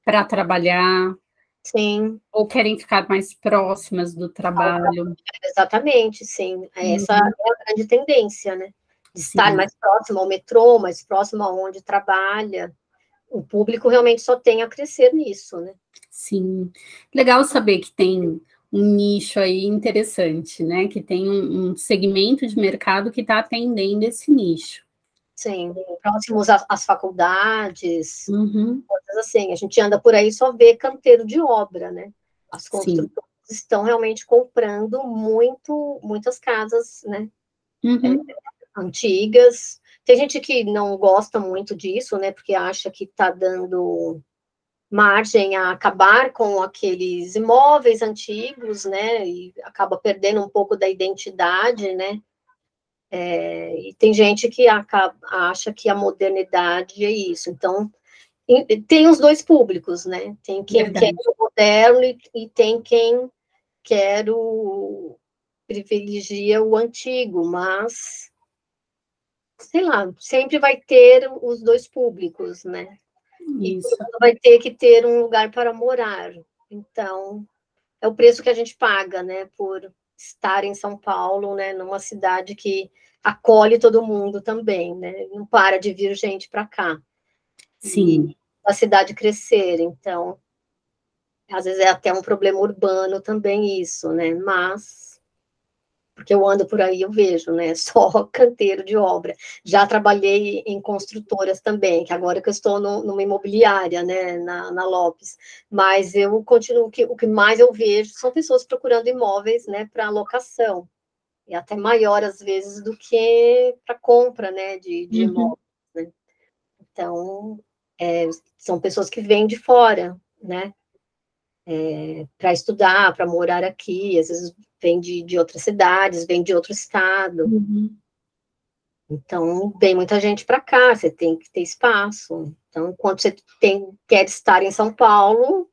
para trabalhar. Sim. Ou querem ficar mais próximas do trabalho. Exatamente, sim. Essa uhum. é a grande tendência, né? De sim. estar mais próximo ao metrô, mais próximo aonde trabalha. O público realmente só tem a crescer nisso, né? Sim. Legal saber que tem um nicho aí interessante, né? Que tem um, um segmento de mercado que está atendendo esse nicho. Sim, próximos às, às faculdades, uhum. coisas assim. A gente anda por aí só vê canteiro de obra, né? As construtoras Sim. estão realmente comprando muito, muitas casas, né? Uhum. É, antigas. Tem gente que não gosta muito disso, né? Porque acha que está dando margem a acabar com aqueles imóveis antigos, né, e acaba perdendo um pouco da identidade, né, é, e tem gente que acaba, acha que a modernidade é isso, então tem os dois públicos, né, tem quem Verdade. quer o moderno e, e tem quem quer o, privilegia o antigo, mas sei lá, sempre vai ter os dois públicos, né? Isso. E vai ter que ter um lugar para morar. Então, é o preço que a gente paga, né, por estar em São Paulo, né, numa cidade que acolhe todo mundo também, né? Não para de vir gente para cá. Sim. E a cidade crescer, então às vezes é até um problema urbano também isso, né? Mas porque eu ando por aí, eu vejo, né? <laughs> Só canteiro de obra. Já trabalhei em construtoras também, que agora que eu estou no, numa imobiliária, né, na, na Lopes. Mas eu continuo, que, o que mais eu vejo são pessoas procurando imóveis, né, para locação. E até maior, às vezes, do que para compra, né, de, de uhum. imóveis. Né? Então, é, são pessoas que vêm de fora, né? É, para estudar, para morar aqui, às vezes vem de, de outras cidades, vem de outro estado. Uhum. Então, vem muita gente para cá, você tem que ter espaço. Então, quando você tem, quer estar em São Paulo,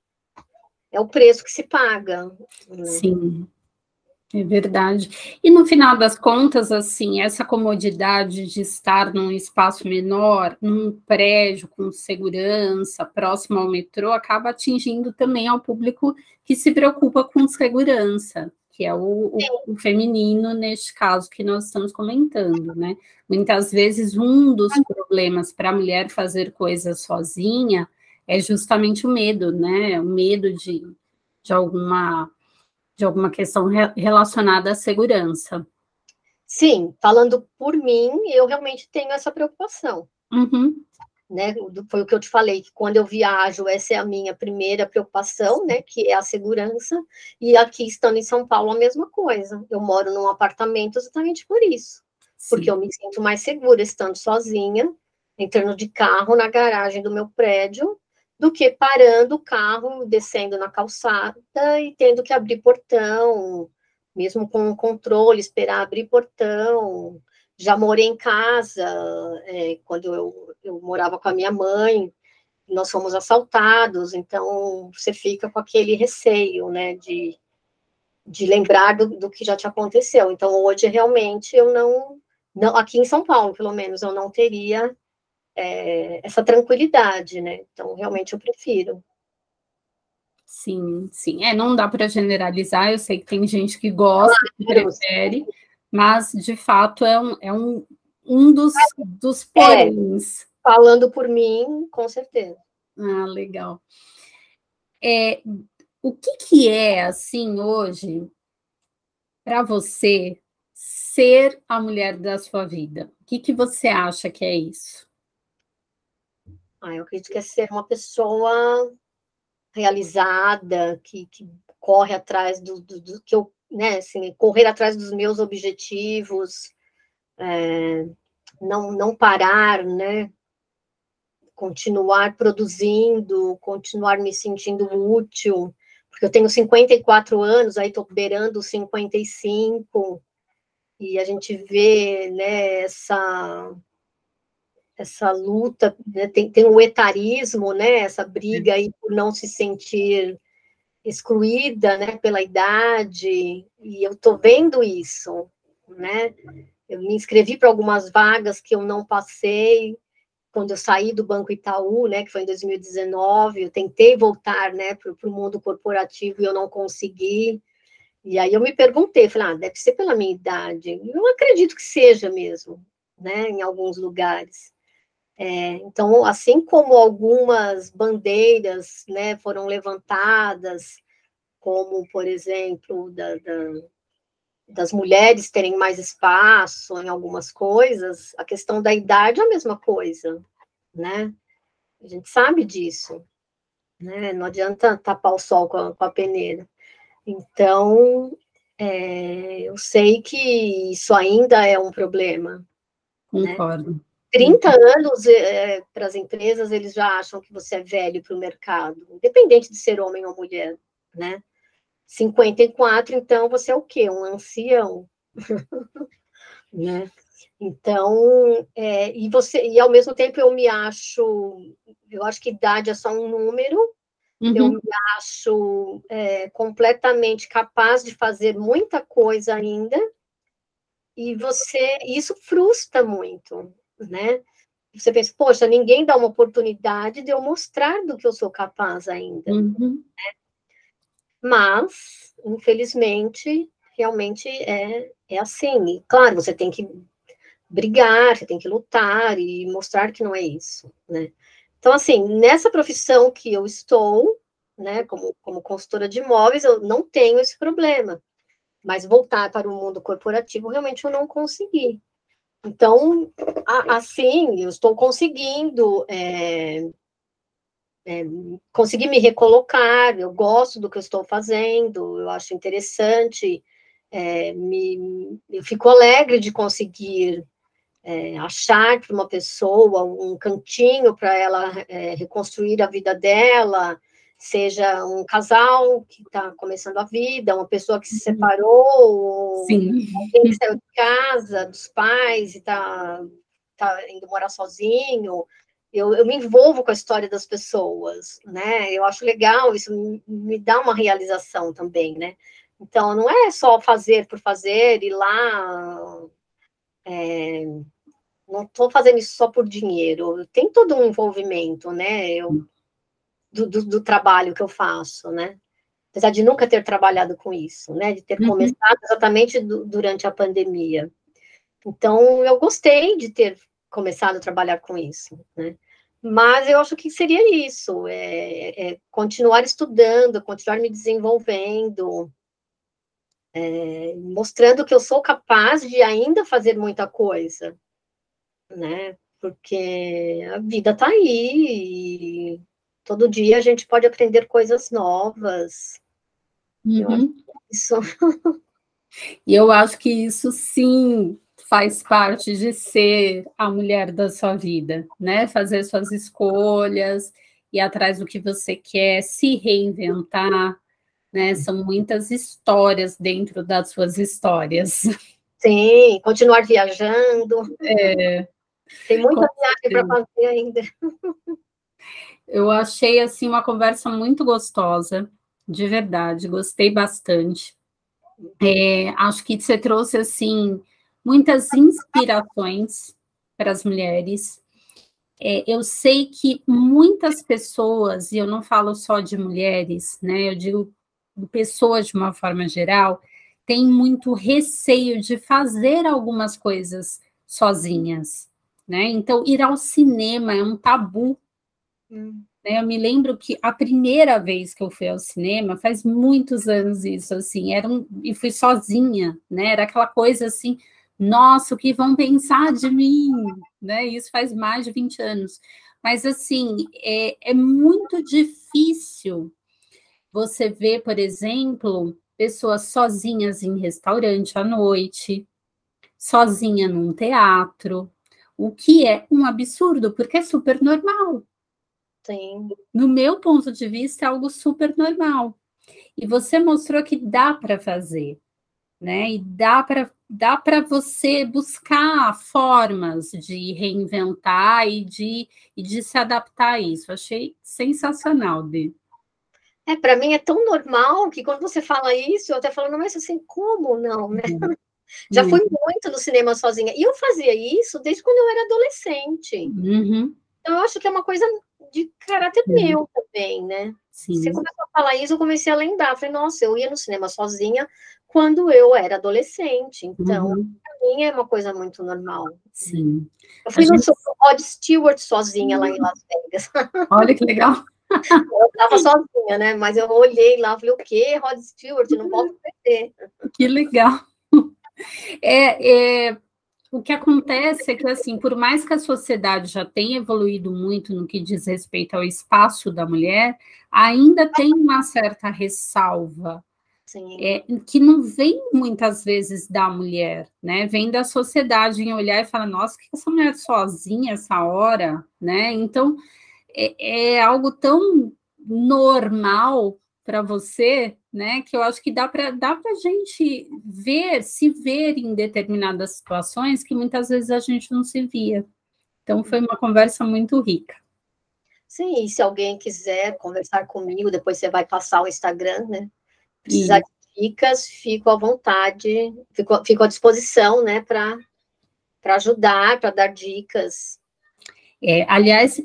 é o preço que se paga. Né? Sim. É verdade. E no final das contas, assim, essa comodidade de estar num espaço menor, num prédio com segurança, próximo ao metrô, acaba atingindo também ao público que se preocupa com segurança, que é o, o, o feminino, neste caso que nós estamos comentando, né? Muitas vezes, um dos problemas para a mulher fazer coisas sozinha é justamente o medo, né? O medo de, de alguma de alguma questão re relacionada à segurança. Sim, falando por mim, eu realmente tenho essa preocupação. Uhum. Né, foi o que eu te falei, que quando eu viajo, essa é a minha primeira preocupação, né, que é a segurança, e aqui estando em São Paulo, a mesma coisa. Eu moro num apartamento exatamente por isso, Sim. porque eu me sinto mais segura estando sozinha, entrando de carro na garagem do meu prédio, do que parando o carro, descendo na calçada e tendo que abrir portão, mesmo com o controle, esperar abrir portão. Já morei em casa, é, quando eu, eu morava com a minha mãe, nós fomos assaltados, então você fica com aquele receio, né, de, de lembrar do, do que já te aconteceu. Então, hoje, realmente, eu não, não, aqui em São Paulo, pelo menos, eu não teria é, essa tranquilidade, né? Então, realmente eu prefiro. Sim, sim. É, não dá para generalizar, eu sei que tem gente que gosta, ah, que prefere, mas de fato é um, é um, um dos, dos é, poréns. É, falando por mim, com certeza. Ah, legal. É, o que, que é, assim, hoje, para você, ser a mulher da sua vida? O que, que você acha que é isso? Ah, eu acredito que é ser uma pessoa realizada, que, que corre atrás do, do, do, que eu, né, assim, correr atrás dos meus objetivos, é, não, não parar, né, continuar produzindo, continuar me sentindo útil, porque eu tenho 54 anos, aí estou beirando 55, e a gente vê, né, essa essa luta, né? tem, tem o etarismo, né? Essa briga aí por não se sentir excluída, né? Pela idade, e eu tô vendo isso, né? Eu me inscrevi para algumas vagas que eu não passei quando eu saí do Banco Itaú, né? Que foi em 2019, eu tentei voltar, né? Para o mundo corporativo e eu não consegui. E aí eu me perguntei, falei, ah, deve ser pela minha idade. Eu acredito que seja mesmo, né? Em alguns lugares. É, então, assim como algumas bandeiras né, foram levantadas, como, por exemplo, da, da, das mulheres terem mais espaço em algumas coisas, a questão da idade é a mesma coisa, né? A gente sabe disso, né? Não adianta tapar o sol com a, com a peneira. Então, é, eu sei que isso ainda é um problema. Né? Concordo. Né? 30 anos é, para as empresas, eles já acham que você é velho para o mercado, independente de ser homem ou mulher, né? 54, então você é o quê? Um ancião, <laughs> né? Então, é, e você, e ao mesmo tempo eu me acho, eu acho que idade é só um número, uhum. eu me acho é, completamente capaz de fazer muita coisa ainda, e você, isso frustra muito, né? Você pensa, poxa, ninguém dá uma oportunidade de eu mostrar do que eu sou capaz ainda. Uhum. Né? Mas, infelizmente, realmente é, é assim. E, claro, você tem que brigar, você tem que lutar e mostrar que não é isso, né? Então, assim, nessa profissão que eu estou, né, como, como consultora de imóveis, eu não tenho esse problema. mas voltar para o mundo corporativo realmente eu não consegui. Então, assim, eu estou conseguindo é, é, conseguir me recolocar, eu gosto do que eu estou fazendo, eu acho interessante, é, me, eu fico alegre de conseguir é, achar para uma pessoa um cantinho para ela é, reconstruir a vida dela, seja um casal que está começando a vida, uma pessoa que se uhum. separou, Sim. alguém que saiu de casa, dos pais e está tá indo morar sozinho. Eu, eu, me envolvo com a história das pessoas, né? Eu acho legal, isso me, me dá uma realização também, né? Então, não é só fazer por fazer, ir lá. É, não estou fazendo isso só por dinheiro, tem todo um envolvimento, né? Eu do, do, do, trabalho que eu faço, né? Apesar de nunca ter trabalhado com isso, né? De ter uhum. começado exatamente do, durante a pandemia. Então, eu gostei de ter começado a trabalhar com isso, né? Mas eu acho que seria isso, é, é continuar estudando, continuar me desenvolvendo, é, mostrando que eu sou capaz de ainda fazer muita coisa, né? Porque a vida está aí, todo dia a gente pode aprender coisas novas. Uhum. Isso. <laughs> e eu acho que isso sim faz parte de ser a mulher da sua vida, né? Fazer suas escolhas, ir atrás do que você quer, se reinventar, né? São muitas histórias dentro das suas histórias. Sim, continuar viajando. É, Tem muita viagem para fazer ainda. <laughs> Eu achei assim uma conversa muito gostosa, de verdade, gostei bastante. É, acho que você trouxe assim muitas inspirações para as mulheres. É, eu sei que muitas pessoas, e eu não falo só de mulheres, né? Eu digo pessoas de uma forma geral, têm muito receio de fazer algumas coisas sozinhas, né? Então, ir ao cinema é um tabu Hum. Eu me lembro que a primeira vez que eu fui ao cinema, faz muitos anos isso, assim, era um, e fui sozinha, né? Era aquela coisa assim, nossa, o que vão pensar de mim, né? Isso faz mais de 20 anos. Mas assim, é, é muito difícil você ver, por exemplo, pessoas sozinhas em restaurante à noite, sozinha num teatro, o que é um absurdo, porque é super normal. Sim. No meu ponto de vista, é algo super normal. E você mostrou que dá para fazer, né? E dá para dá para você buscar formas de reinventar e de, e de se adaptar a isso. Achei sensacional, de É, para mim é tão normal que quando você fala isso, eu até falo, não, mas assim, como não, né? Uhum. <laughs> Já fui uhum. muito no cinema sozinha. E eu fazia isso desde quando eu era adolescente. Uhum. Então, eu acho que é uma coisa de caráter Sim. meu também, né? Sim. Você começou a falar isso, eu comecei a lembrar. Falei, nossa, eu ia no cinema sozinha quando eu era adolescente. Então, uhum. para mim é uma coisa muito normal. Sim. Eu fui a no gente... Rod Stewart sozinha uhum. lá em Las Vegas. <laughs> Olha que legal. Eu estava sozinha, né? Mas eu olhei lá, falei, o quê? Rod Stewart, não posso perder. Que legal. <laughs> É, é, o que acontece é que, assim, por mais que a sociedade já tenha evoluído muito no que diz respeito ao espaço da mulher, ainda tem uma certa ressalva é, que não vem muitas vezes da mulher, né? Vem da sociedade em olhar e falar, nossa, que essa mulher sozinha essa hora, né? Então é, é algo tão normal para você, né? Que eu acho que dá para dá para a gente ver, se ver em determinadas situações que muitas vezes a gente não se via. Então foi uma conversa muito rica. Sim, e se alguém quiser conversar comigo, depois você vai passar o Instagram, né? Precisar de dicas, fico à vontade, fico, fico à disposição, né, para ajudar, para dar dicas. É, aliás,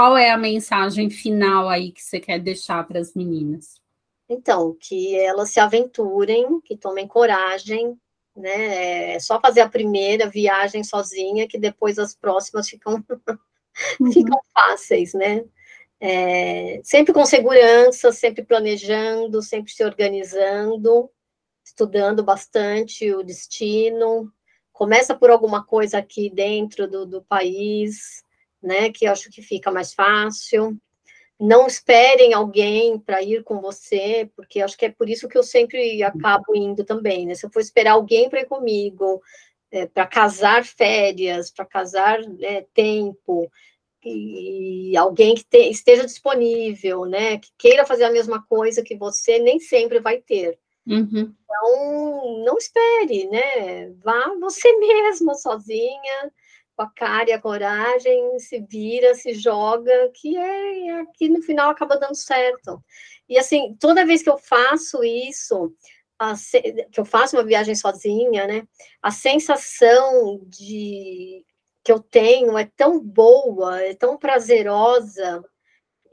qual é a mensagem final aí que você quer deixar para as meninas? Então, que elas se aventurem, que tomem coragem, né? É só fazer a primeira viagem sozinha, que depois as próximas ficam, <laughs> uhum. ficam fáceis, né? É, sempre com segurança, sempre planejando, sempre se organizando, estudando bastante o destino. Começa por alguma coisa aqui dentro do, do país, né? Que acho que fica mais fácil. Não esperem alguém para ir com você, porque acho que é por isso que eu sempre acabo indo também, né? Se eu for esperar alguém para ir comigo, é, para casar férias, para casar né, tempo, e alguém que te, esteja disponível, né, que queira fazer a mesma coisa que você, nem sempre vai ter. Uhum. Então, não espere, né? Vá você mesma, sozinha, com a cara e a coragem, se vira, se joga, que é, é que no final acaba dando certo. E assim, toda vez que eu faço isso, a, que eu faço uma viagem sozinha, né? A sensação de que eu tenho é tão boa, é tão prazerosa,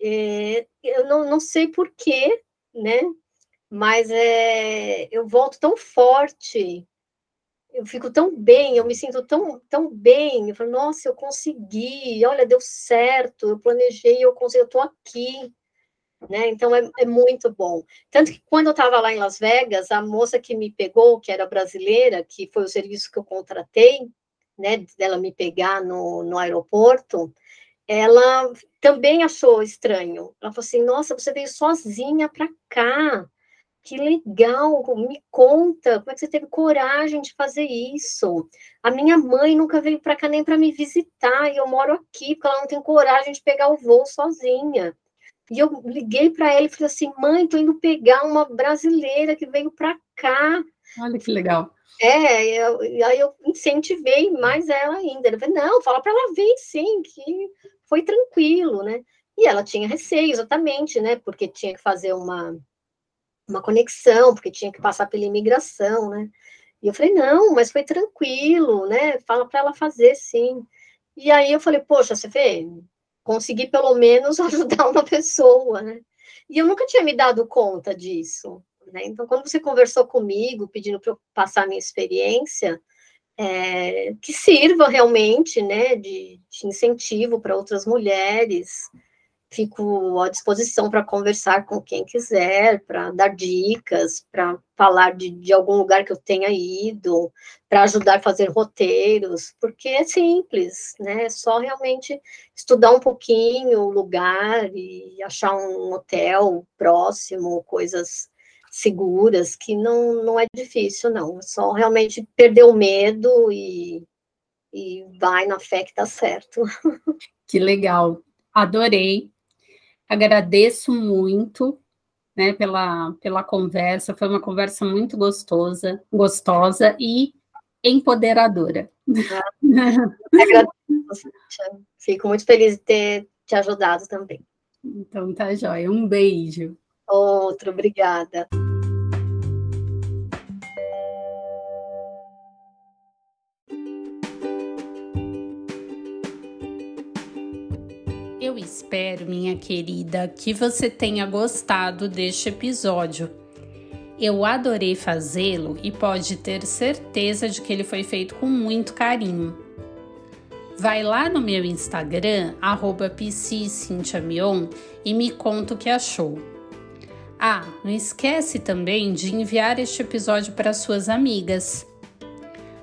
é, eu não, não sei porquê, né? Mas é, eu volto tão forte, eu fico tão bem, eu me sinto tão, tão bem. Eu falo, nossa, eu consegui, olha, deu certo, eu planejei, eu consegui, eu estou aqui. Né? Então é, é, muito bom. Tanto que quando eu estava lá em Las Vegas, a moça que me pegou, que era brasileira, que foi o serviço que eu contratei, né, dela me pegar no, no aeroporto, ela também achou estranho. Ela falou assim: Nossa, você veio sozinha para cá. Que legal, me conta, como é que você teve coragem de fazer isso? A minha mãe nunca veio para cá nem para me visitar, e eu moro aqui, porque ela não tem coragem de pegar o voo sozinha. E eu liguei para ela e falei assim: mãe, tô indo pegar uma brasileira que veio para cá. Olha que legal. É, eu, aí eu incentivei mais ela ainda. Eu falei, não, fala para ela vir sim, que foi tranquilo, né? E ela tinha receio, exatamente, né? Porque tinha que fazer uma, uma conexão, porque tinha que passar pela imigração, né? E eu falei, não, mas foi tranquilo, né? Fala para ela fazer sim. E aí eu falei, poxa, você vê, consegui pelo menos <laughs> ajudar uma pessoa, né? E eu nunca tinha me dado conta disso. Né? Então, quando você conversou comigo, pedindo para eu passar a minha experiência, é, que sirva realmente né, de, de incentivo para outras mulheres. Fico à disposição para conversar com quem quiser, para dar dicas, para falar de, de algum lugar que eu tenha ido, para ajudar a fazer roteiros, porque é simples, né? É só realmente estudar um pouquinho o lugar e achar um hotel próximo, coisas seguras, que não, não é difícil, não. É só realmente perder o medo e, e vai na fé que tá certo. <laughs> Que legal. Adorei. Agradeço muito né, pela, pela conversa. Foi uma conversa muito gostosa, gostosa e empoderadora. Ah, <laughs> agradeço. Fico muito feliz de ter te ajudado também. Então tá jóia. Um beijo. Outro, obrigada. Espero, minha querida, que você tenha gostado deste episódio. Eu adorei fazê-lo e pode ter certeza de que ele foi feito com muito carinho. Vai lá no meu Instagram, arroba e me conta o que achou. Ah, não esquece também de enviar este episódio para suas amigas.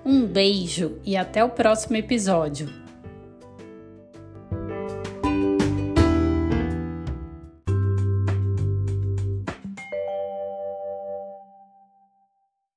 Um beijo e até o próximo episódio.